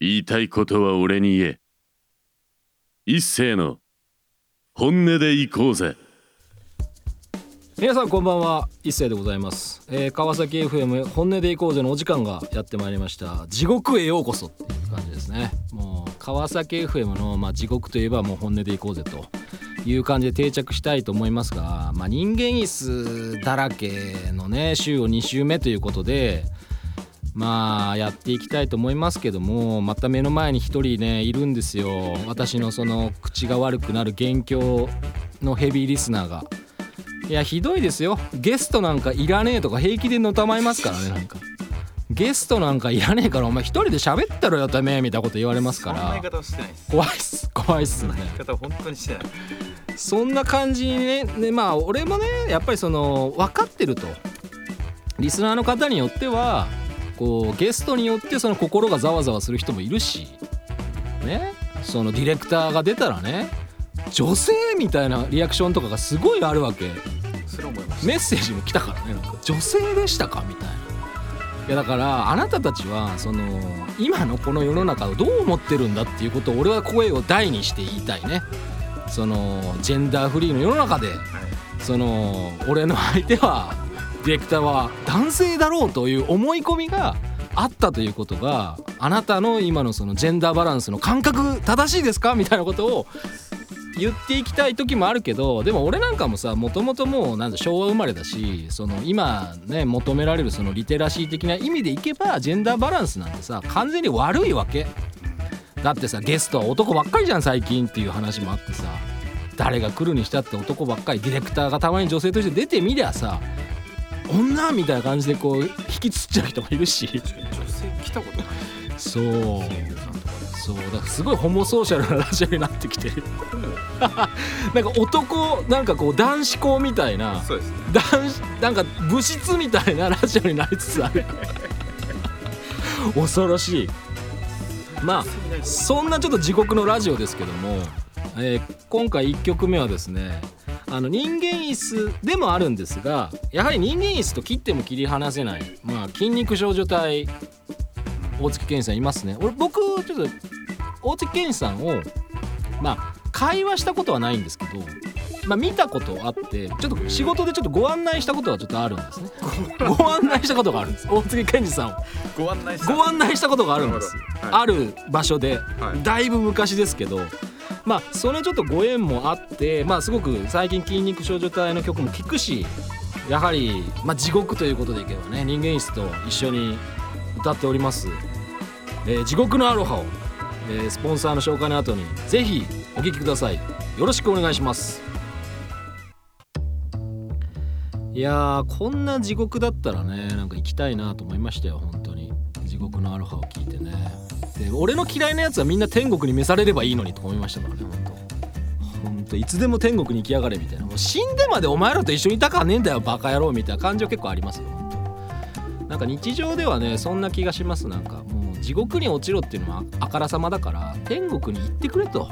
言いたいことは俺に言え。一斉の本音で行こうぜ。皆さんこんばんは。一斉でございます、えー川崎 FM 本音で行こうぜのお時間がやってまいりました。地獄へようこそっていう感じですね。もう川崎 FM の、まあ、地獄といえばもう本音で行こうぜという感じで定着したいと思いますが、まあ、人間椅子だらけのね週を2週目ということでまあやっていきたいと思いますけどもまた目の前に一人ねいるんですよ。私のその口が悪くなる元凶のヘビーリスナーが。いやひどいですよ。ゲストなんかいらねえとか平気でのたまいますからねなんか。ゲストなんかいらねえからお前一人で喋ったろよてめえみたいなこと言われますから。怖いっす。怖いっすね。言い方は本当にしてない。そんな感じにねねまあ俺もねやっぱりその分かってると。リスナーの方によってはこうゲストによってその心がざわざわする人もいるしね。そのディレクターが出たらね女性みたいなリアクションとかがすごいあるわけ。メッセージも来たからね。なんか女性でしたか？みたいな。いやだからあなたたちはその今のこの世の中をどう思ってるんだっていうことを俺は声を大にして言いたいね。そのジェンダーフリーの世の中ではい。その俺の相手はディレクターは男性だろうという思い込みがあったということがあなたの今のそのジェンダーバランスの感覚正しいですかみたいなことを言っていきたい時もあるけどでも俺なんかもさもともともうなんだ昭和生まれだしその今ね求められるそのリテラシー的な意味でいけばジェンダーバランスなんてさ完全に悪いわけ。だってさゲストは男ばっかりじゃん最近っていう話もあってさ誰が来るにしたって男ばっかりディレクターがたまに女性として出てみりゃさ女？みたいな感じでこう引きつっちゃう人もいるし。女性来たことない。そう。そう。だからすごいホモソーシャルなラジオになってきてる。なんか男なんかこう男子校みたいな。そうですね。男子なんか物質みたいなラジオになりつつある。恐ろしい。まあそんなちょっと地獄のラジオですけども、えー今回1曲目はですねあの人間椅子でもあるんですがやはり人間椅子と切っても切り離せない、まあ、筋肉少女隊大月健二さんいますね。俺僕ちょっと大月健二さんをまあ会話したことはないんですけどまあ見たことあってちょっと仕事でちょっとご案内したことはちょっとあるんですね。ご案内。したことがあるんです。大月健二さんを。ご案内した。ご案内したことがあるんです、はい。ある場所で、はい。だいぶ昔ですけどまあそのちょっとご縁もあってまあすごく最近筋肉少女隊の曲も聴くしやはり、まあ、地獄ということでいけばね人間椅子と一緒に歌っております、えー地獄のアロハを、えースポンサーの紹介の後にぜひお聴きください。よろしくお願いします。いやこんな地獄だったらねなんか行きたいなと思いましたよ獄のアロハを聞いてね。で俺の嫌いなやつはみんな天国に召されればいいのにと思いましたからね本当。本当。いつでも天国に行きやがれみたいな。もう死んでまでお前らと一緒にいたかねえんだよバカ野郎みたいな感情結構ありますよなんか日常ではねそんな気がします。なんかもう地獄に落ちろっていうのはあからさまだから天国に行ってくれと。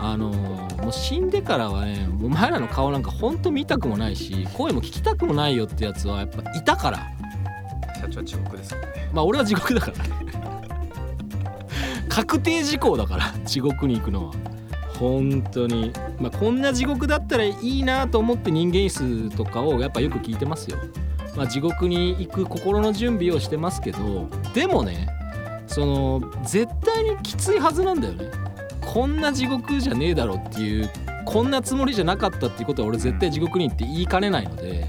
あのーもう死んでからはねお前らの顔なんかほんと見たくもないし声も聞きたくもないよってやつはやっぱいたから社長は地獄ですもんね。まあ俺は地獄だから。ね確定事項だから地獄に行くのは。本当に。まあこんな地獄だったらいいなと思って人間椅子とかをやっぱよく聞いてますよ。まあ地獄に行く心の準備をしてますけどでもねその絶対にきついはずなんだよね。こんな地獄じゃねえだろっていうこんなつもりじゃなかったっていうことは俺絶対地獄に行って言いかねないので。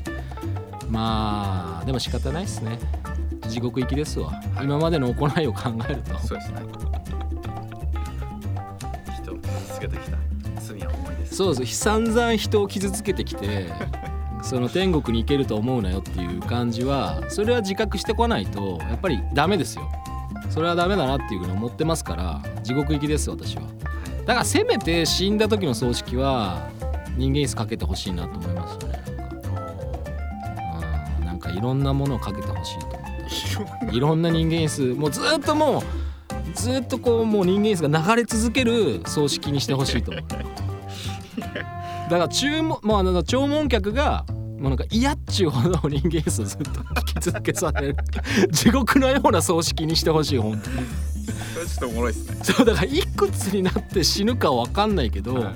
まあでも仕方ないっすね。地獄行きですわ。今までの行いを考えると。そうですね。人を傷つけてきた。罪は重いです。そうです。散々人を傷つけてきて その天国に行けると思うなよっていう感じはそれは自覚してこないとやっぱりダメですよ。それはダメだなっていうふうに思ってますから地獄行きです私は。だからせめて死んだ時の葬式は人間椅子かけてほしいなと思いましたねうん。なんかいろんなものをかけてほしいと いろんな人間椅子もうずっともうずっとこうもう人間椅子が流れ続ける葬式にしてほしいと思う。だから注文まあなんか弔問客がもうなんか嫌っちゅうほど人間椅子をずっと引き続けされる。地獄のような葬式にしてほしい本当に。ちょっとおもろいですね。そうだからいくつになって死ぬかわかんないけど、はい。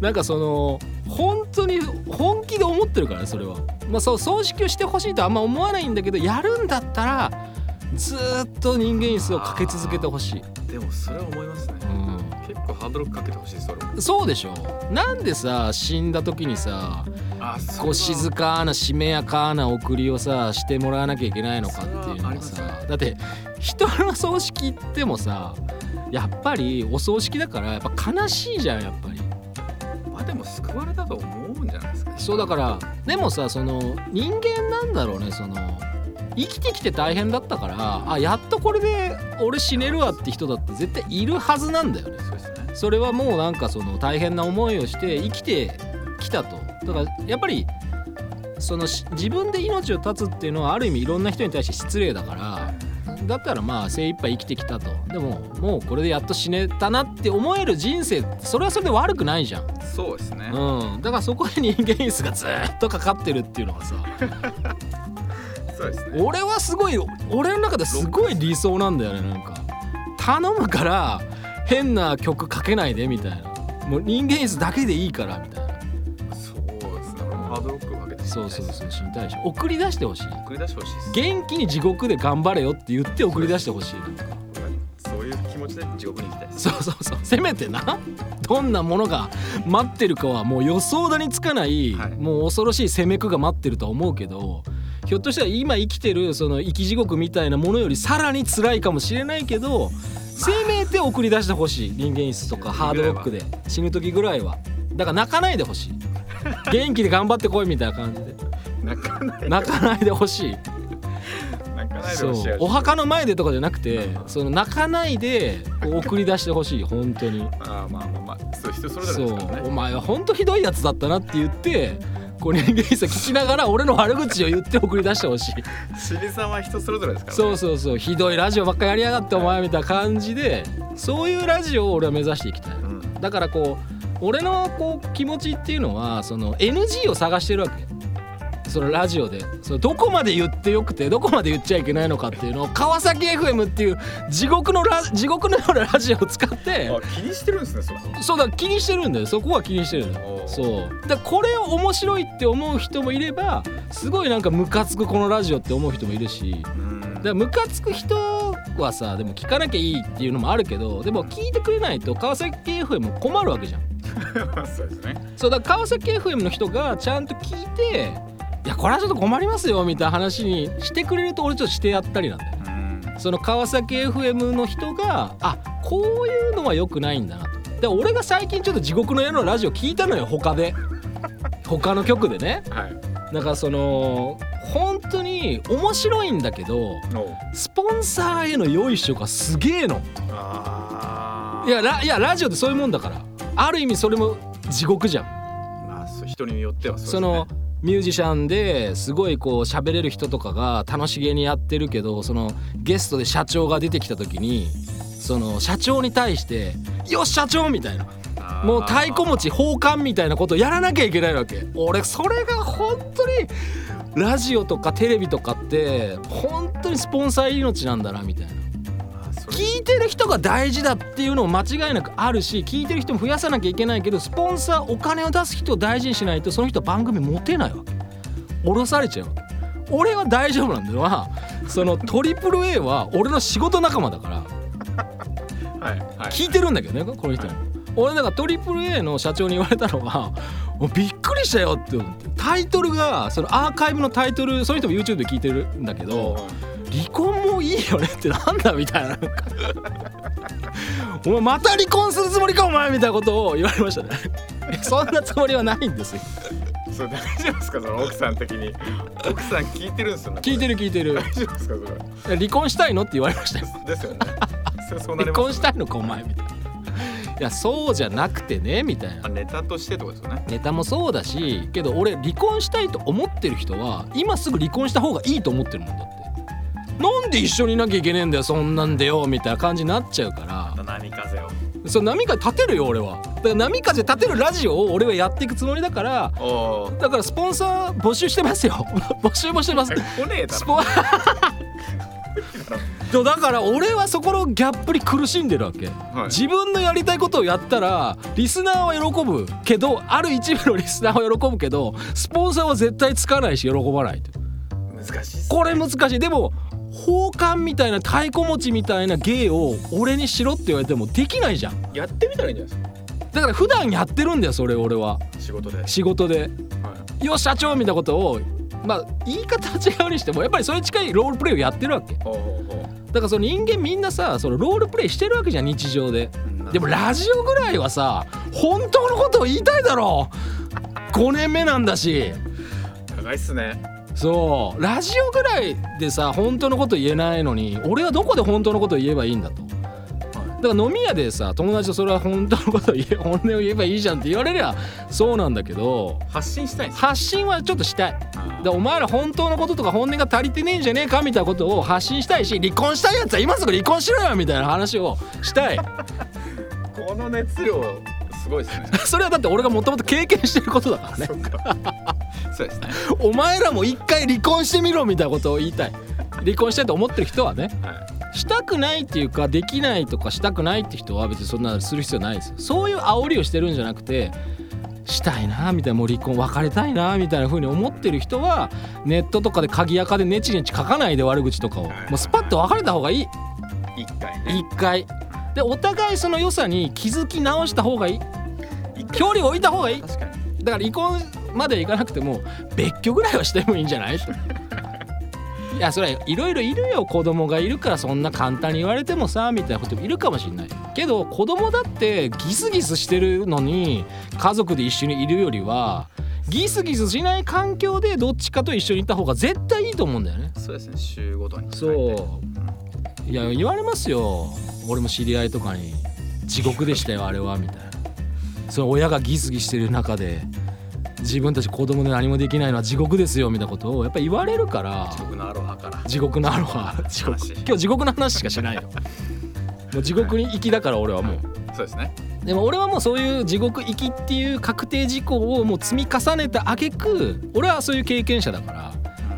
なんかその本当に本気で思ってるからねそれは。まあそう葬式をしてほしいとはあんま思わないんだけどやるんだったらずーっと人間椅子をかけ続けてほしい。でもそれは思いますね。うん。結構ハードルかけてほしいそれも。そうでしょ。なんでさ死んだ時にさこう静かなしめやかな送りをさしてもらわなきゃいけないのかっていうのがさ。だって人の葬式行ってもさやっぱりお葬式だからやっぱ悲しいじゃんやっぱり。まあでも救われたと思うんじゃないですか。そうだからでもさその人間なんだろうねその生きてきて大変だったからあやっとこれで俺死ねるわって人だって絶対いるはずなんだよね。そうですね。それはもうなんかその大変な思いをして生きてきたと。だからやっぱりそのし自分で命を絶つっていうのはある意味いろんな人に対して失礼だからだったらまあ精一杯生きてきたと。でももうこれでやっと死ねたなって思える人生それはそれで悪くないじゃん、そうですね。うん、だからそこで人間椅子がずっとかかってるっていうのがさ。そうですね。俺はすごい俺の中ですごい理想なんだよねなんか。頼むから変な曲かけないでみたいな。もう人間椅子だけでいいからみたいな。そうですね。ハードロックそうそうそう死にたいし送り出してほしい。送り出してほしいです元気に地獄で頑張れよって言って送り出してほしいなんか。そういう気持ちで地獄に行きたいですそうそうそうせめてな。どんなものが待ってるかはもう予想だにつかない、はい。もう恐ろしい攻めくが待ってるとは思うけどひょっとしたら今生きてるその生き地獄みたいなものよりさらに辛いかもしれないけどせめて送り出してほしい。人間椅子とかハードロックで死ぬ時ぐらいは。だから泣かないでほしい 元気で頑張ってこいみたいな感じで。泣かない泣かないでほしい。泣かないでほしい。お墓の前でとかじゃなくてその泣かないで送り出してほしい。本当に。あーまあまあまあ。そう人それぞれですからね。お前は本当ひどいやつだったなって言ってこう人間椅子聞きながら俺の悪口を言って送り出してほしい。死にさんは人それぞれですからね。そうそうそう。ひどいラジオばっかやりやがってお前みたいな感じでそういうラジオを俺は目指していきたい。うん。だからこう俺のこう気持ちっていうのはその NG を探してるわけ。そのラジオで。そのどこまで言ってよくてどこまで言っちゃいけないのかっていうのを川崎 FM っていう地獄のラ地獄のようなラジオを使ってあ気にしてるんですねそこ。そうだ気にしてるんだよ。そこは気にしてるんだよそう。だこれを面白いって思う人もいればすごいなんかムカつくこのラジオって思う人もいるし。うん。だからムカつく人はさでも聞かなきゃいいっていうのもあるけどでも聞いてくれないと川崎 FM も困るわけじゃんそうですね。そうだから川崎 FM の人がちゃんと聞いていやこれはちょっと困りますよみたいな話にしてくれると俺ちょっとしてやったりなんだよ。うん。その川崎 FM の人があこういうのは良くないんだなと。で俺が最近ちょっと地獄の夜のラジオ聞いたのよ他で。他の曲でね。はい。だからその本当に面白いんだけどおスポンサーへのよいしょがすげえの。あいやラいやラジオってそういうもんだからある意味それも地獄じゃん。まあ人によってはそね。そのミュージシャンですごいこう喋れる人とかが楽しげにやってるけどそのゲストで社長が出てきた時にその社長に対して「よし社長!」みたいな。もう太鼓持ち奉還みたいなことをやらなきゃいけないわけ。俺それが本当にラジオとかテレビとかって本当にスポンサー命なんだなみたいな聞いてる人が大事だっていうのも間違いなくあるし聞いてる人も増やさなきゃいけないけどスポンサーお金を出す人を大事にしないとその人は番組持てないわ。け降ろされちゃうわけ俺は大丈夫なんだよ。なそのトリプル a は俺の仕事仲間だから。はい。はい聞いてるんだけどねこの人も。俺だからトリプル a の社長に言われたのが「もうびっくりしたよ」って思ってタイトルがそのアーカイブのタイトルその人も YouTube で聞いてるんだけど「離婚もいいよね」ってなんだみたいな。お前また離婚するつもりかお前みたいなことを言われましたね。そんなつもりはないんですよ。それ大丈夫ですかその奥さん的に。奥さん聞いてるんですよね聞いてる聞いてる。大丈夫ですかそれ。離婚したいのって言われましたよ。ですよね。それそうなり離ます婚したいのかお前みたいな。いやそうじゃなくてねみたいな。あネタとしてってことですよね。ネタもそうだしけど俺離婚したいと思ってる人は今すぐ離婚した方がいいと思ってるもんだってなんで一緒にいなきゃいけねえんだよそんなんでよみたいな感じになっちゃうから。波風を。その波風立てるよ俺は。だから波風立てるラジオを俺はやっていくつもりだからだからスポンサー募集してますよ。募集もしてます。来ねえだろ。スポ だから俺はそこのギャップに苦しんでるわけ、はい。自分のやりたいことをやったらリスナーは喜ぶけどある一部のリスナーは喜ぶけどスポンサーは絶対つかないし喜ばないと。難しいっすこれ難しい。でも宝冠みたいな太鼓持ちみたいな芸を俺にしろって言われてもできないじゃん。やってみたらいいんじゃないだから普段やってるんだよそれ俺は。ですか仕事で、はい、仕事でよ社長みたいなことをまあ言い方は違うにしてもやっぱりそれに近いロールプレイをやってるわけ。だからその人間みんなさそのロールプレイしてるわけじゃん日常で。うでもラジオぐらいはさ本当のことを言いたいだろう。5年目なんだし。長いっすねそう。ラジオぐらいでさ本当のこと言えないのに俺はどこで本当のことを言えばいいんだと。だから飲み屋でさ友達とそれは本当のことを言え 本音を言えばいいじゃんって言われりゃそうなんだけど発信したい。発信はちょっとしたい。あでお前ら本当のこととか本音が足りてねえんじゃねえかみたいなことを発信したいし離婚したいやつは今すぐ離婚しろよみたいな話をしたい。この熱量すごいですね。それはだって俺がもともと経験してることだからねそうですね。お前らも一回離婚してみろみたいなことを言いたい。離婚したいと思ってる人はねはい。したくないっていうかできないとかしたくないって人は別にそんなする必要ないです。よそういう煽りをしてるんじゃなくてしたいなみたいなもう離婚別れたいなみたいな風に思ってる人はネットとかで鍵垢でネチネチ書かないで悪口とかを。もうスパッと別れた方がいい。一回ね。一回。でお互いその良さに気づき直した方がいい。距離を置いた方がいい。確かに。だから離婚までいかなくても別居ぐらいはしてもいいんじゃない？いやそれはいろいろいるよ。子供がいるからそんな簡単に言われてもさみたいなこともいるかもしれない。けど子供だってギスギスしてるのに家族で一緒にいるよりはギスギスしない環境でどっちかと一緒にいた方が絶対いいと思うんだよね。そうですね。週ごとに。そう。いや言われますよ。俺も知り合いとかに地獄でしたよあれはみたいな。その親がギスギスしてる中で自分たち子供で何もできないのは地獄ですよみたいなことをやっぱ言われるから。僕のアロハから。地獄のアロハ。地獄。話今日地獄の話しかしないよ もう地獄に行きだから俺はもう。そうですね。でも俺はもうそういう地獄行きっていう確定事項をもう積み重ねた挙句俺はそういう経験者だから。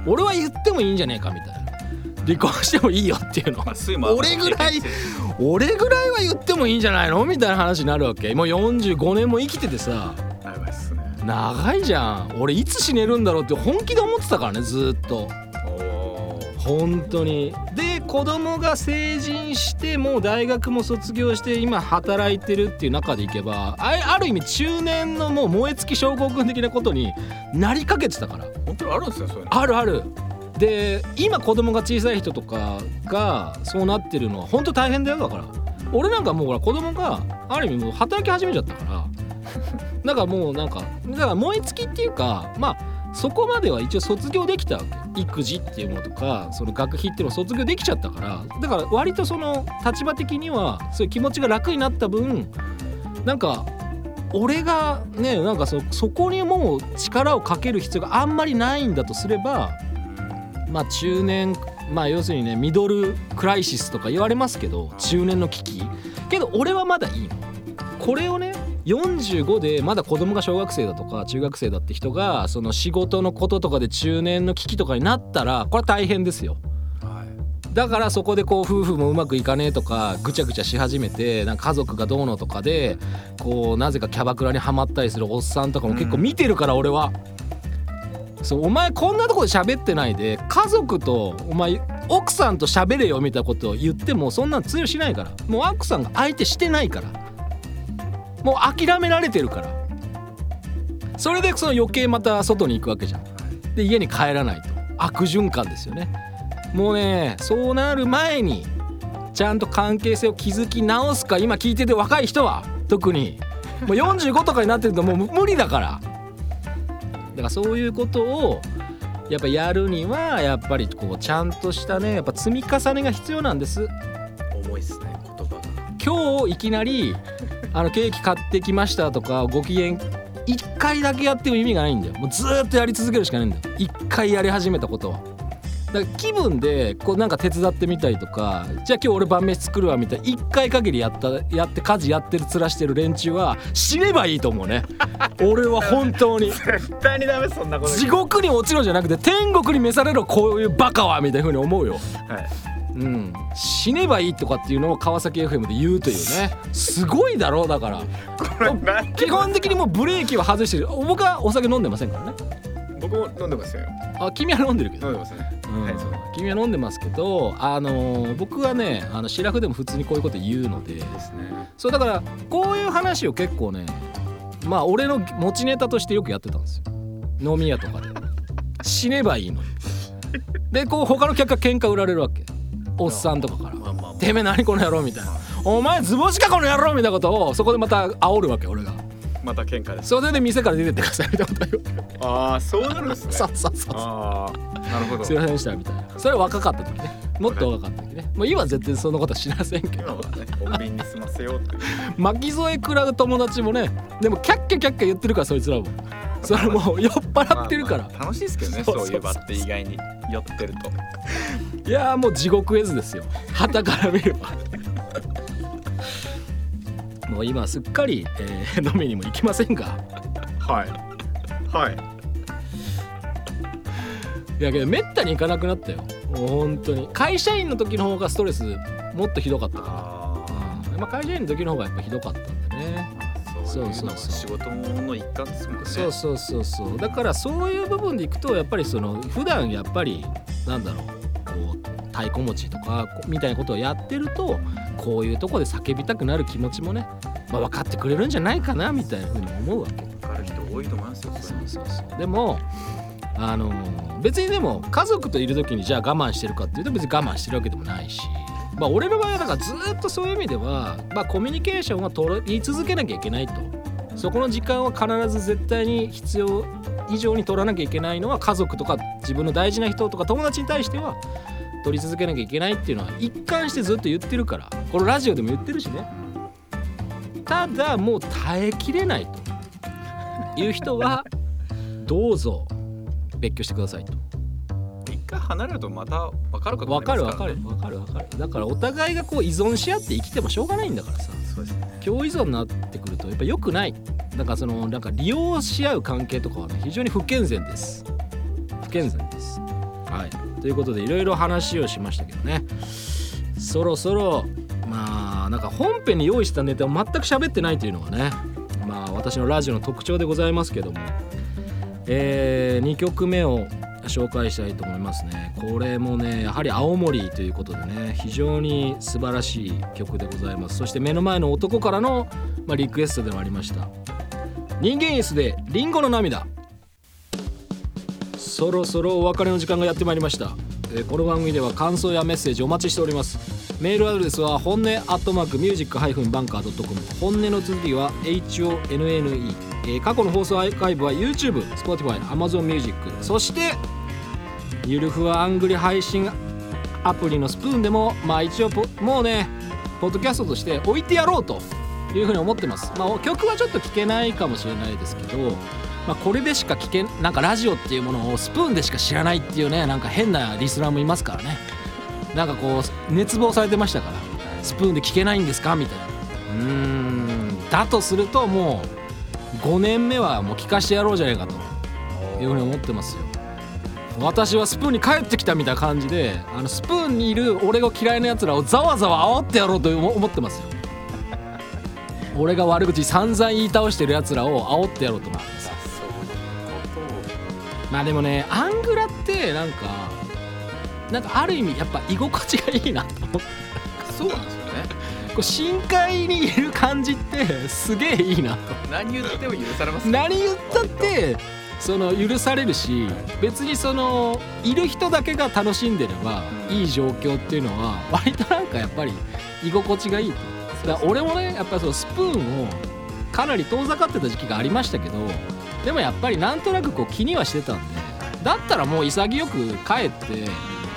俺は言ってもいいんじゃねえかみたいな。離婚してもいいよっていうの。まあ酸いも俺ぐらい俺ぐらいは言ってもいいんじゃないのみたいな話になるわけ。もう45年も生きててさ長いじゃん。俺いつ死ねるんだろうって本気で思ってたからねずーっと。本当に。で子供が成人してもう大学も卒業して今働いてるっていう中でいけばあある意味中年のもう燃え尽き症候群的なことになりかけてたから。本当にあるんですよそういうの。あるある。で今子供が小さい人とかがそうなってるのは本当大変だよだから。俺なんかもうほら子供がある意味もう働き始めちゃったからなんかもうなんかだから燃え尽きっていうかまあそこまでは一応卒業できたわけ。育児っていうものとかその学費っていうのを卒業できちゃったから。だから割とその立場的にはそういう気持ちが楽になった分なんか俺がねなんかそそこにもう力をかける必要があんまりないんだとすればまあ中年まあ要するにねミドルクライシスとか言われますけど中年の危機。けど俺はまだいいの。これをね45でまだ子供が小学生だとか中学生だって人がその仕事のこととかで中年の危機とかになったらこれは大変ですよ。はい。だからそこでこう夫婦もうまくいかねえとかぐちゃぐちゃし始めてなんか家族がどうのとかでこうなぜかキャバクラにはまったりするおっさんとかも結構見てるから俺は。そうお前こんなとこで喋ってないで家族とお前奥さんと喋れよみたいなことを言ってもそんなん通用しないから。もう奥さんが相手してないからもう諦められてるから。それでその余計また外に行くわけじゃん。で家に帰らないと。悪循環ですよね。もうねそうなる前にちゃんと関係性を築き直すか今聞いてて若い人は特に。もう45とかになってるともう無理だから。だからそういうことをやっぱやるにはやっぱりこうちゃんとしたねやっぱ積み重ねが必要なんです。重いっすね言葉が。今日いきなりあのケーキ買ってきましたとかご機嫌1回だけやっても意味がないんだよ。もうずーっとやり続けるしかないんだよ。1回やり始めたことは。だから気分でこうなんか手伝ってみたりとかじゃあ今日俺晩飯作るわみたいな1回限りやったやって家事やってる面してる連中は死ねばいいと思うね。俺は本当に。絶対にダメそんなこと地獄に落ちろじゃなくて天国に召されろこういうバカはみたいな風に思うよ。はいうん、死ねばいいとかっていうのを川崎 FM で言うというね。すごいだろうだから。基本的にもうブレーキは外してる。僕はお酒飲んでませんからね。僕も飲んでますよ。あ君は飲んでるけど。飲んでますね。うん。はいそう。君は飲んでますけど、あのー僕はねあのシラフでも普通にこういうこと言うので。ですね。そうだからこういう話を結構ねまあ俺の持ちネタとしてよくやってたんですよ。飲み屋とかで。死ねばいいのに。でこう他の客が喧嘩売られるわけおっさんとかから。まあまあ「てめえ何この野郎」みたいな「お前図星かこの野郎」みたいなことをそこでまた煽るわけ俺が。また喧嘩です。それで店から出てってくださいみたいなこと言う。ああそうなるんですね。そうそうそうああなるほど。すいませんでしたみたいな。それは若かった時ね。もっと若かった時ね。もう今は絶対そんなことはしませんけど。今はね穏便に済ませようって 巻き添え食らう友達もねでもキャッキャキャッキャ言ってるからそいつらも それもう酔っ払ってるから、まあまあ楽しいですけどねそういう場って意外に酔ってると。いやーもう地獄絵図ですよ。旗から見れば。もう今すっかり、えー飲みにも行きませんがはい。はい。いやけどめったに行かなくなったよ。もう本当に。会社員の時の方がストレスもっとひどかったかあら、うん。まあ、会社員の時の方がやっぱひどかったそういうのが仕事の一環ですもんね。そうそうそう。そうだからそういう部分でいくとやっぱりその普段やっぱりなんだろうこう太鼓持ちとかこみたいなことをやってるとこういうとこで叫びたくなる気持ちもね、まあ、分かってくれるんじゃないかなみたいなふうに思うわけ。分かる人多いと思いますよそうそうそうでもあのー別にでも家族といる時にじゃあ我慢してるかっていうと別に我慢してるわけでもないしまあ俺の場合はだからずっとそういう意味では、まあ、コミュニケーションは取り続けなきゃいけないと。そこの時間は必ず絶対に必要以上に取らなきゃいけないのは家族とか自分の大事な人とか友達に対しては取り続けなきゃいけないっていうのは一貫してずっと言ってるから。このラジオでも言ってるしね。ただもう耐えきれないという人はどうぞ別居してくださいと。回離れるとまた分かることになわかるわりますからる。わかるわかる。だからお互いがこう依存し合って生きてもしょうがないんだからさ。そうですね。共依存になってくるとやっぱ良くない。だからそのなんか利用し合う関係とかはね非常に不健全です。不健全です。はい。ということでいろいろ話をしましたけどね。そろそろまあなんか本編に用意したネタを全く喋ってないというのがねまあ私のラジオの特徴でございますけども。え2曲目を紹介したいと思いますね。これもねやはり青森ということでね非常に素晴らしい曲でございます。そして目の前の男からの、まあ、リクエストでもありました。人間椅子でリンゴの涙。そろそろお別れの時間がやってまいりました、えこの番組では感想やメッセージお待ちしております。メールアドレスは本音アットマークミュージックハイフンバンカー .com 本音の続きは HONNE、え過去の放送アーカイブは YouTube、Spotify、Amazon Music そしてゆるふわアングリ配信アプリのスプーンでもまあ一応もうねポッドキャストとして置いてやろうというふうに思ってます。まあ曲はちょっと聴けないかもしれないですけどまあ、これでしか聞けなんかラジオっていうものをスプーンでしか知らないっていうねなんか変なリスナーもいますからね。なんかこう熱望されてましたからスプーンで聞けないんですかみたいな。うんだとするともう5年目はもう聞かしてやろうじゃないかというふうに思ってますよ。私はスプーンに帰ってきたみたいな感じであのスプーンにいる俺が嫌いなやつらをざわざわ煽ってやろうと思思ってますよ。俺が悪口散々言い倒してるやつらを煽ってやろうと思ってます。まあでもねアングラってなんかなんかある意味やっぱ居心地がいいなと思ってと。そうなんですよね。こう深海にいる感じってすげえいいなと。何言っても許されますね。何言ったってその許されるし別にそのいる人だけが楽しんでればいい状況っていうのは割となんかやっぱり居心地がいいと。だから俺もねやっぱりそのスプーンをかなり遠ざかってた時期がありましたけどでもやっぱりなんとなくこう気にはしてたんでだったらもう潔く帰って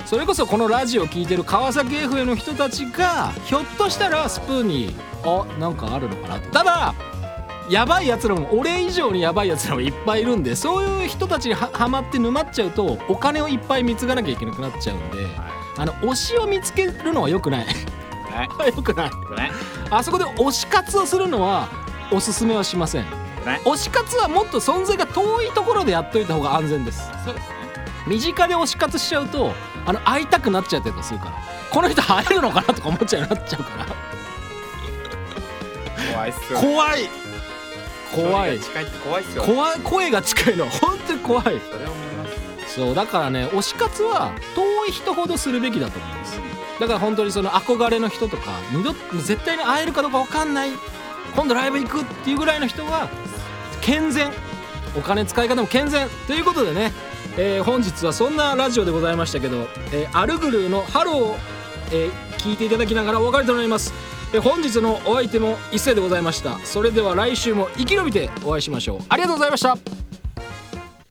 それこそこのラジオを聞いてる川崎 FM の人たちがひょっとしたらスプーンにあなんかあるのかなと。ただやばいやつらも俺以上にやばいやつらもいっぱいいるんでそういう人たちにははまって沼っちゃうとお金をいっぱい貢がなきゃいけなくなっちゃうんであの推しを見つけるのは良くない。はい。良くない。あそこで推し活をするのはおすすめはしません。推し活はもっと存在が遠いところでやっといた方が安全です。そうですね。身近で推し活しちゃうとあの会いたくなっちゃったりとかするから。この人会えるのかなとか思っちゃうなっちゃうから怖いっすよ怖い怖い。近いって怖いっすよ怖い声が近いのは本当に怖い。それを見ます。そうだからね推し活は遠い人ほどするべきだと思うんです。だから本当にその憧れの人とか二度絶対に会えるかどうか分かんない。今度ライブ行くっていうぐらいの人は健全。お金使い方も健全。ということでね、えー本日はそんなラジオでございましたけど、えーアルグルーの「ハローを」えー聞いていただきながらお別れとなります、え本日のお相手も一斉でございました。それでは来週も生き延びてお会いしましょう。ありがとうございました。